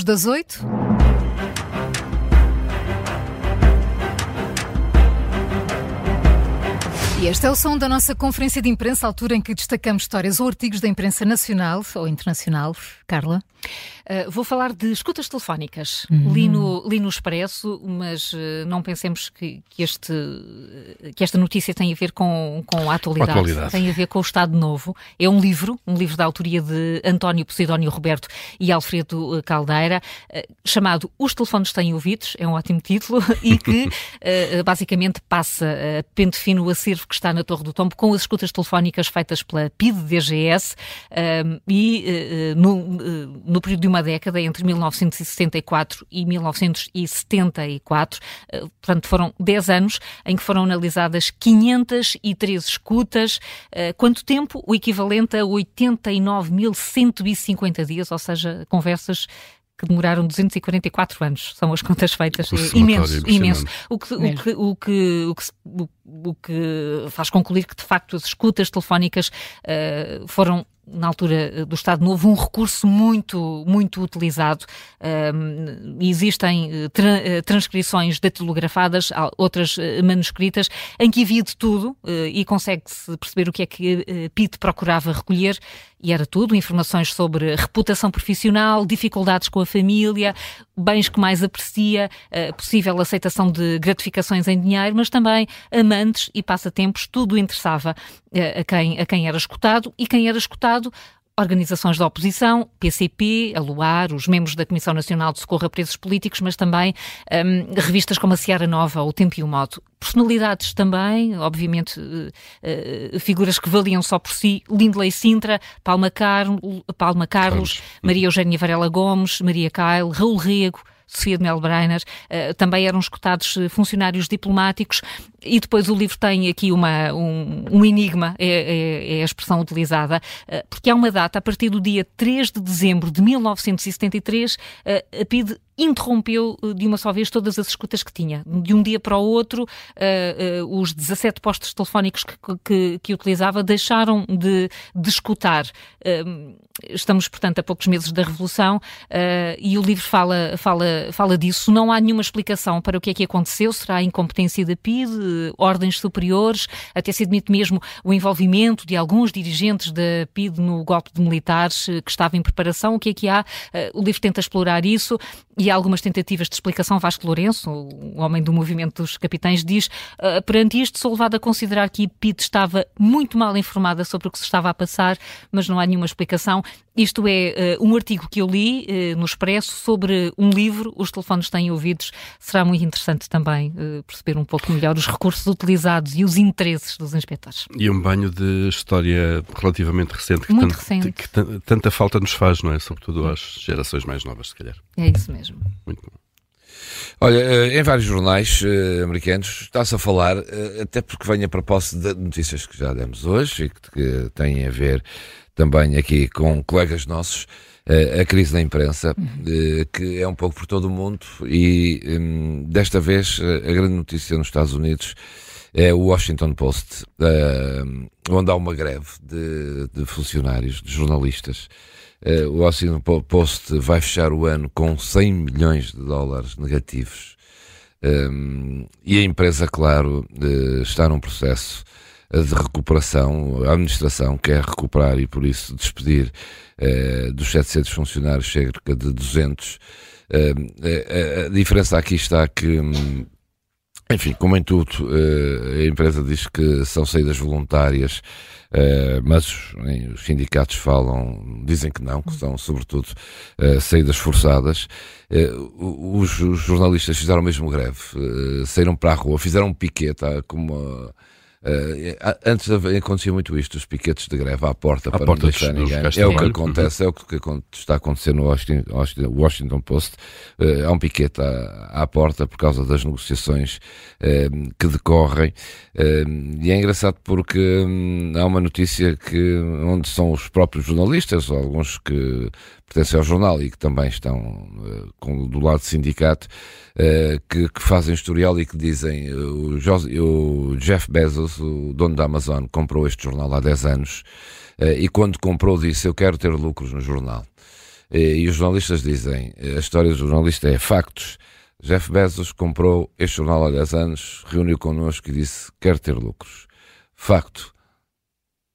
das oito. E este é o som da nossa conferência de imprensa, altura em que destacamos histórias ou artigos da imprensa nacional ou internacional. Carla? Uh, vou falar de escutas telefónicas. Uhum. Li, no, li no Expresso, mas uh, não pensemos que, que, este, que esta notícia tem a ver com, com a atualidade. atualidade. Tem a ver com o Estado Novo. É um livro, um livro da autoria de António Posidónio Roberto e Alfredo eh, Caldeira, uh, chamado Os Telefones Têm Ouvidos, é um ótimo título, e que basicamente passa a pente fino o acervo que está na Torre do Tombo com as escutas telefónicas feitas pela PID-DGS e no no período de uma década, entre 1964 e 1974, eh, portanto foram 10 anos em que foram analisadas 503 escutas. Quanto tempo? O equivalente a 89.150 dias, ou seja, conversas que demoraram 244 anos, são as contas feitas, é imenso, imenso. O que, o, que, o, que, o, que, o, que faz concluir que, de facto, as escutas telefónicas uh, foram na altura eh, do Estado Novo, um recurso muito, muito utilizado. Um, existem eh, tra eh, transcrições datilografadas, outras manuscritas, em que havia de tudo uh, e consegue-se perceber o que é que uh, Pitt procurava recolher. E era tudo, informações sobre reputação profissional, dificuldades com a família, bens que mais aprecia, uh, possível aceitação de gratificações em dinheiro, mas também amantes e passatempos, tudo interessava a, quem, a quem era escutado e quem era escutado organizações da oposição, PCP, a Luar, os membros da Comissão Nacional de Socorro a Presos Políticos, mas também um, revistas como a Seara Nova, o Tempo e o Modo. Personalidades também, obviamente, uh, uh, figuras que valiam só por si, Lindley Sintra, Palma, Car Palma Carlos, Carlos, Maria Eugénia Varela Gomes, Maria Caio, Raul Rego, Sofia de Melbreiner, uh, também eram escutados funcionários diplomáticos e depois o livro tem aqui uma, um, um enigma, é, é, é, a expressão utilizada, uh, porque há uma data, a partir do dia 3 de dezembro de 1973, uh, a PIDE interrompeu de uma só vez todas as escutas que tinha. De um dia para o outro, uh, uh, os 17 postos telefónicos que, que, que utilizava deixaram de, de escutar. Uh, estamos, portanto, a poucos meses da Revolução e o livro fala, fala, fala disso. Não há nenhuma explicação para o que é que aconteceu. Será a incompetência da PID, ordens superiores, até se admite mesmo o envolvimento de alguns dirigentes da PID no golpe de militares que estava em preparação. O que é que há? o livro tenta explorar isso e há algumas tentativas de explicação. Vasco Lourenço, o homem do movimento dos capitães, diz: uh, perante isto, sou levado a considerar que Pitt estava muito mal informada sobre o que se estava a passar, mas não há nenhuma explicação. Isto é uh, um artigo que eu li uh, no Expresso sobre um livro, Os Telefones Têm Ouvidos. Será muito interessante também perceber um pouco melhor os recursos utilizados e os interesses dos inspectores. E um banho de história relativamente recente que, muito recente. que tanta falta nos faz, não é? Sobretudo às gerações mais novas, se calhar. É isso mesmo. Muito bom. Olha, eh, em vários jornais uh, americanos está-se a falar, uh, até porque vem a propósito de notícias que já demos hoje e que, que têm a ver também aqui com colegas nossos, a crise da imprensa, uhum. que é um pouco por todo o mundo e um, desta vez a grande notícia nos Estados Unidos é o Washington Post, onde há uma greve de, de funcionários, de jornalistas, Uh, o Washington Post vai fechar o ano com 100 milhões de dólares negativos. Um, ehm, e a empresa, claro, uh, está num processo de recuperação. A administração quer recuperar e, por isso, despedir uh, dos 700 funcionários cerca de 200. Ehm, a, a diferença aqui está que. Um, enfim, como em tudo, a empresa diz que são saídas voluntárias Uh, mas os sindicatos falam, dizem que não, que são sobretudo uh, saídas forçadas. Os, jornalistas fizeram mesmo greve, saíram para a rua, fizeram um piquete, como Uh, antes acontecia muito isto, os piquetes de greve à porta à para porta não deixar ninguém. É o que acontece, é o que está acontecendo no Washington, Washington Post. Uh, há um piquete à, à, porta por causa das negociações uh, que decorrem. e é engraçado porque um, há uma notícia que, onde são os próprios jornalistas, ou alguns que pertencem ao jornal e que também estão com, do lado do sindicato, uh, que, que, fazem historial e que dizem uh, o, o, Jeff Bezos, o dono da Amazon, comprou este jornal há 10 anos uh, e quando comprou disse eu quero ter lucros no jornal. E os jornalistas dizem: a história do jornalista é factos. Jeff Bezos comprou este jornal há 10 anos, reuniu connosco e disse: quer ter lucros. Facto.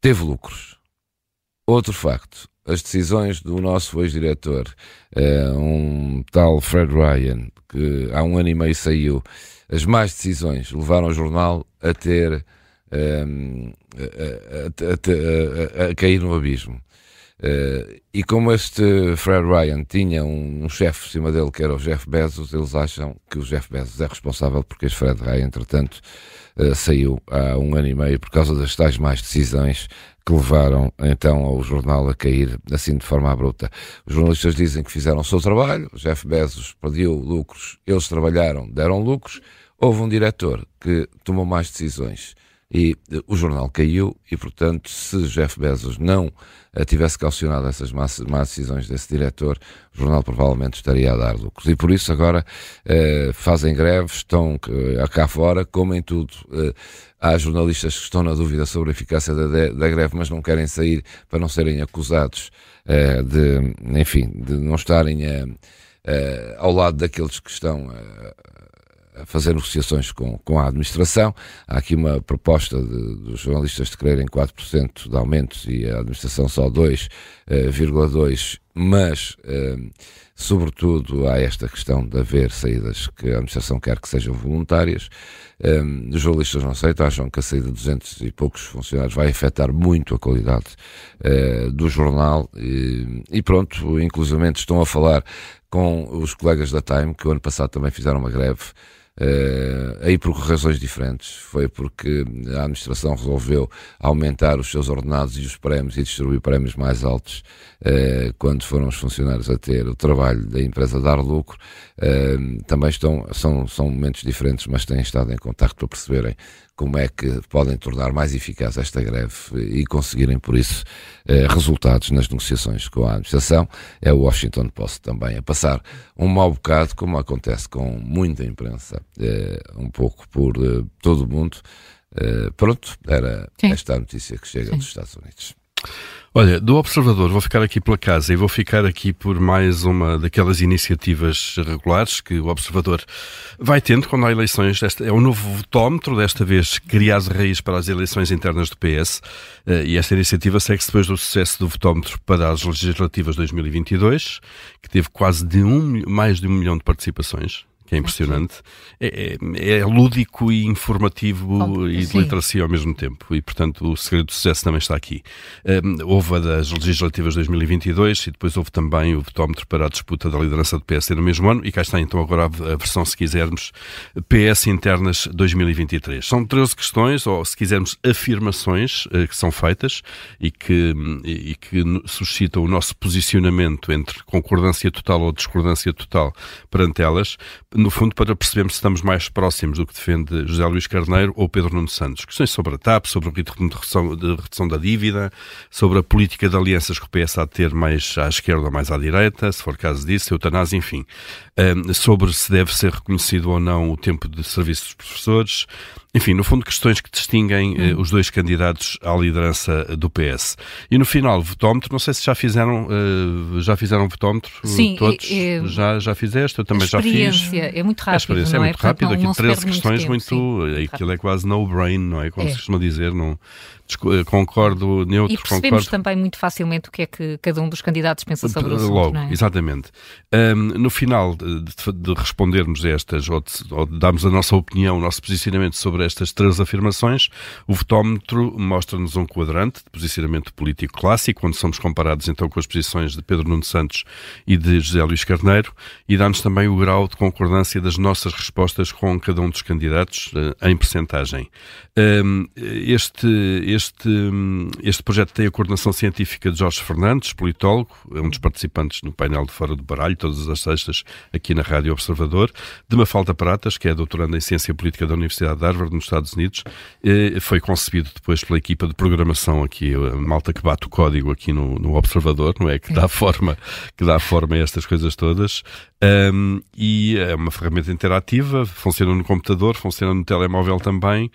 Teve lucros. Outro facto. As decisões do nosso ex-diretor, um tal Fred Ryan, que há um ano e meio saiu, as más decisões levaram o jornal a ter. a, a, a, a cair no abismo. Uh, e como este Fred Ryan tinha um, um chefe por cima dele que era o Jeff Bezos, eles acham que o Jeff Bezos é responsável porque este Fred Ryan, entretanto, uh, saiu há um ano e meio por causa das tais más decisões que levaram então ao jornal a cair assim de forma abrupta. Os jornalistas dizem que fizeram o seu trabalho, o Jeff Bezos perdeu lucros, eles trabalharam, deram lucros, houve um diretor que tomou mais decisões e o jornal caiu e, portanto, se Jeff Bezos não eh, tivesse calcionado essas más, más decisões desse diretor, o jornal provavelmente estaria a dar lucros. E por isso agora eh, fazem greve, estão eh, cá fora, como em tudo. Eh, há jornalistas que estão na dúvida sobre a eficácia da, da greve, mas não querem sair para não serem acusados eh, de, enfim, de não estarem eh, ao lado daqueles que estão a fazer negociações com, com a administração. Há aqui uma proposta de, dos jornalistas de quererem 4% de aumentos e a administração só 2,2%, mas, eh, sobretudo, há esta questão de haver saídas que a administração quer que sejam voluntárias. Eh, os jornalistas não aceitam, acham que a saída de 200 e poucos funcionários vai afetar muito a qualidade eh, do jornal e, e pronto, inclusivamente estão a falar com os colegas da Time, que o ano passado também fizeram uma greve Uh, aí por razões diferentes. Foi porque a administração resolveu aumentar os seus ordenados e os prémios e distribuir prémios mais altos uh, quando foram os funcionários a ter o trabalho da empresa dar lucro. Uh, também estão, são, são momentos diferentes, mas têm estado em contato para perceberem como é que podem tornar mais eficaz esta greve e conseguirem, por isso, eh, resultados nas negociações com a administração. É o Washington Post também a passar um mau bocado, como acontece com muita imprensa, eh, um pouco por eh, todo o mundo. Pronto, era Sim. esta a notícia que chega Sim. dos Estados Unidos. Olha, do Observador vou ficar aqui pela casa e vou ficar aqui por mais uma daquelas iniciativas regulares que o Observador vai tendo quando há eleições. Este é um novo votómetro, desta vez criado de raiz para as eleições internas do PS. Eh, e esta iniciativa segue-se depois do sucesso do votómetro para as legislativas 2022, que teve quase de um, mais de um milhão de participações que é impressionante. É, é, é, lúdico e informativo e de literacia ao mesmo tempo. E, portanto, o segredo do sucesso também está aqui. Um, houve a das legislativas 2022 e depois houve também o votómetro para a disputa da liderança do PSD no mesmo ano. E cá está então agora a versão, se quisermos, PS Internas 2023. São 13 questões, ou se quisermos, afirmações uh, que são feitas e que, e que suscitam o nosso posicionamento entre concordância total ou discordância total perante elas no fundo, para percebermos se estamos mais próximos do que defende José Luís Carneiro ou Pedro Nuno Santos. Questões sobre a TAP, sobre o ritmo de redução, de redução da dívida, sobre a política de alianças que o PS há de ter mais à esquerda ou mais à direita, se for caso disso, eutanásia, enfim. Um, sobre se deve ser reconhecido ou não o tempo de serviço dos professores, enfim, no fundo, questões que distinguem eh, hum. os dois candidatos à liderança do PS. E no final, votómetro, não sei se já fizeram, uh, já fizeram votómetro Sim, todos. É, já, já fizeste, eu também já fiz. É muito rápido. A experiência é, é muito rápida, aqui 13 questões muito. muito aquilo é quase no-brain, não é? Como é. se costuma dizer, não, eh, concordo, neutro, E percebemos concordo. também muito facilmente o que é que cada um dos candidatos pensa sobre o assunto, Logo, é? exatamente. Um, no final de, de, de, respondermos a estas, ou de, ou de darmos a nossa opinião, o nosso posicionamento sobre estas três afirmações, o votómetro mostra-nos um quadrante de posicionamento político clássico, onde somos comparados então com as posições de Pedro Nuno Santos e de José Luís Carneiro, e dá-nos também o grau de concordância das nossas respostas com cada um dos candidatos uh, em percentagem. Este, este este, este projeto tem a coordenação científica de Jorge Fernandes, politólogo, é um dos participantes no painel de Fora do Baralho, todas as sextas, aqui na Rádio Observador, de Mafalda Pratas, que é doutoranda em Ciência Política da Universidade de Harvard, Harvard nos Estados Unidos. Foi concebido depois pela equipa de programação aqui, a malta que bate o código aqui no, no Observador, não é? Que dá forma, que dá forma a estas coisas todas. Um, e é uma ferramenta interativa, funciona no computador, funciona no telemóvel também.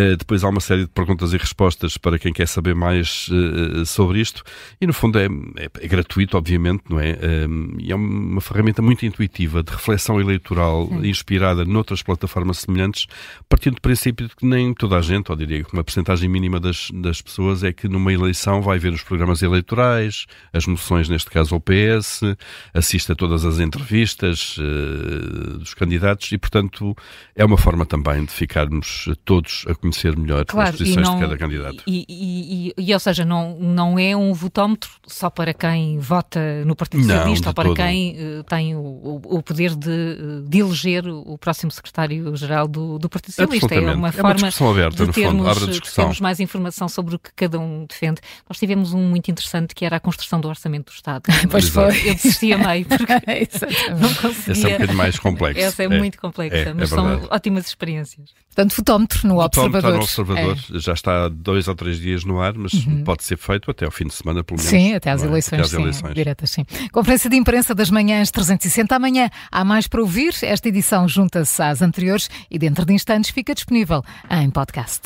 Uh, depois há uma série de perguntas e respostas para quem quer saber mais uh, sobre isto. E no fundo é, é, é gratuito, obviamente, não é? Um, e é uma ferramenta muito intuitiva de reflexão eleitoral Sim. inspirada noutras plataformas semelhantes, partindo do princípio de que nem toda a gente, ou diria que uma porcentagem mínima das, das pessoas, é que numa eleição vai ver os programas eleitorais, as moções, neste caso ao PS, assiste a todas as entrevistas uh, dos candidatos e, portanto, é uma forma também de ficarmos todos a conhecer melhor claro, as posições não, de cada candidato. E, e, e, ou seja, não, não é um votómetro só para quem vota no Partido Socialista ou para todo. quem uh, tem o, o, poder de, de, eleger o próximo secretário-geral do, do Partido Socialista. É uma forma é uma aberta, de, termos, fundo, de termos mais informação sobre o que cada um defende. Nós tivemos um muito interessante que era a construção do orçamento do Estado. pois foi. Eu desistia meio, porque não conseguia. Essa é um bocadinho mais complexa. Essa é, é muito complexa, é, mas é são ótimas experiências. Portanto, fotómetro no Observador. no Observador, é. já está dois ou três dias no ar, mas uhum. pode ser feito até ao fim de semana, pelo menos. Sim, até às, eleições, até às sim, eleições. Diretas, sim. Conferência de imprensa das manhãs 360. Amanhã há mais para ouvir. Esta edição junta-se às anteriores e dentro de instantes fica disponível em podcast.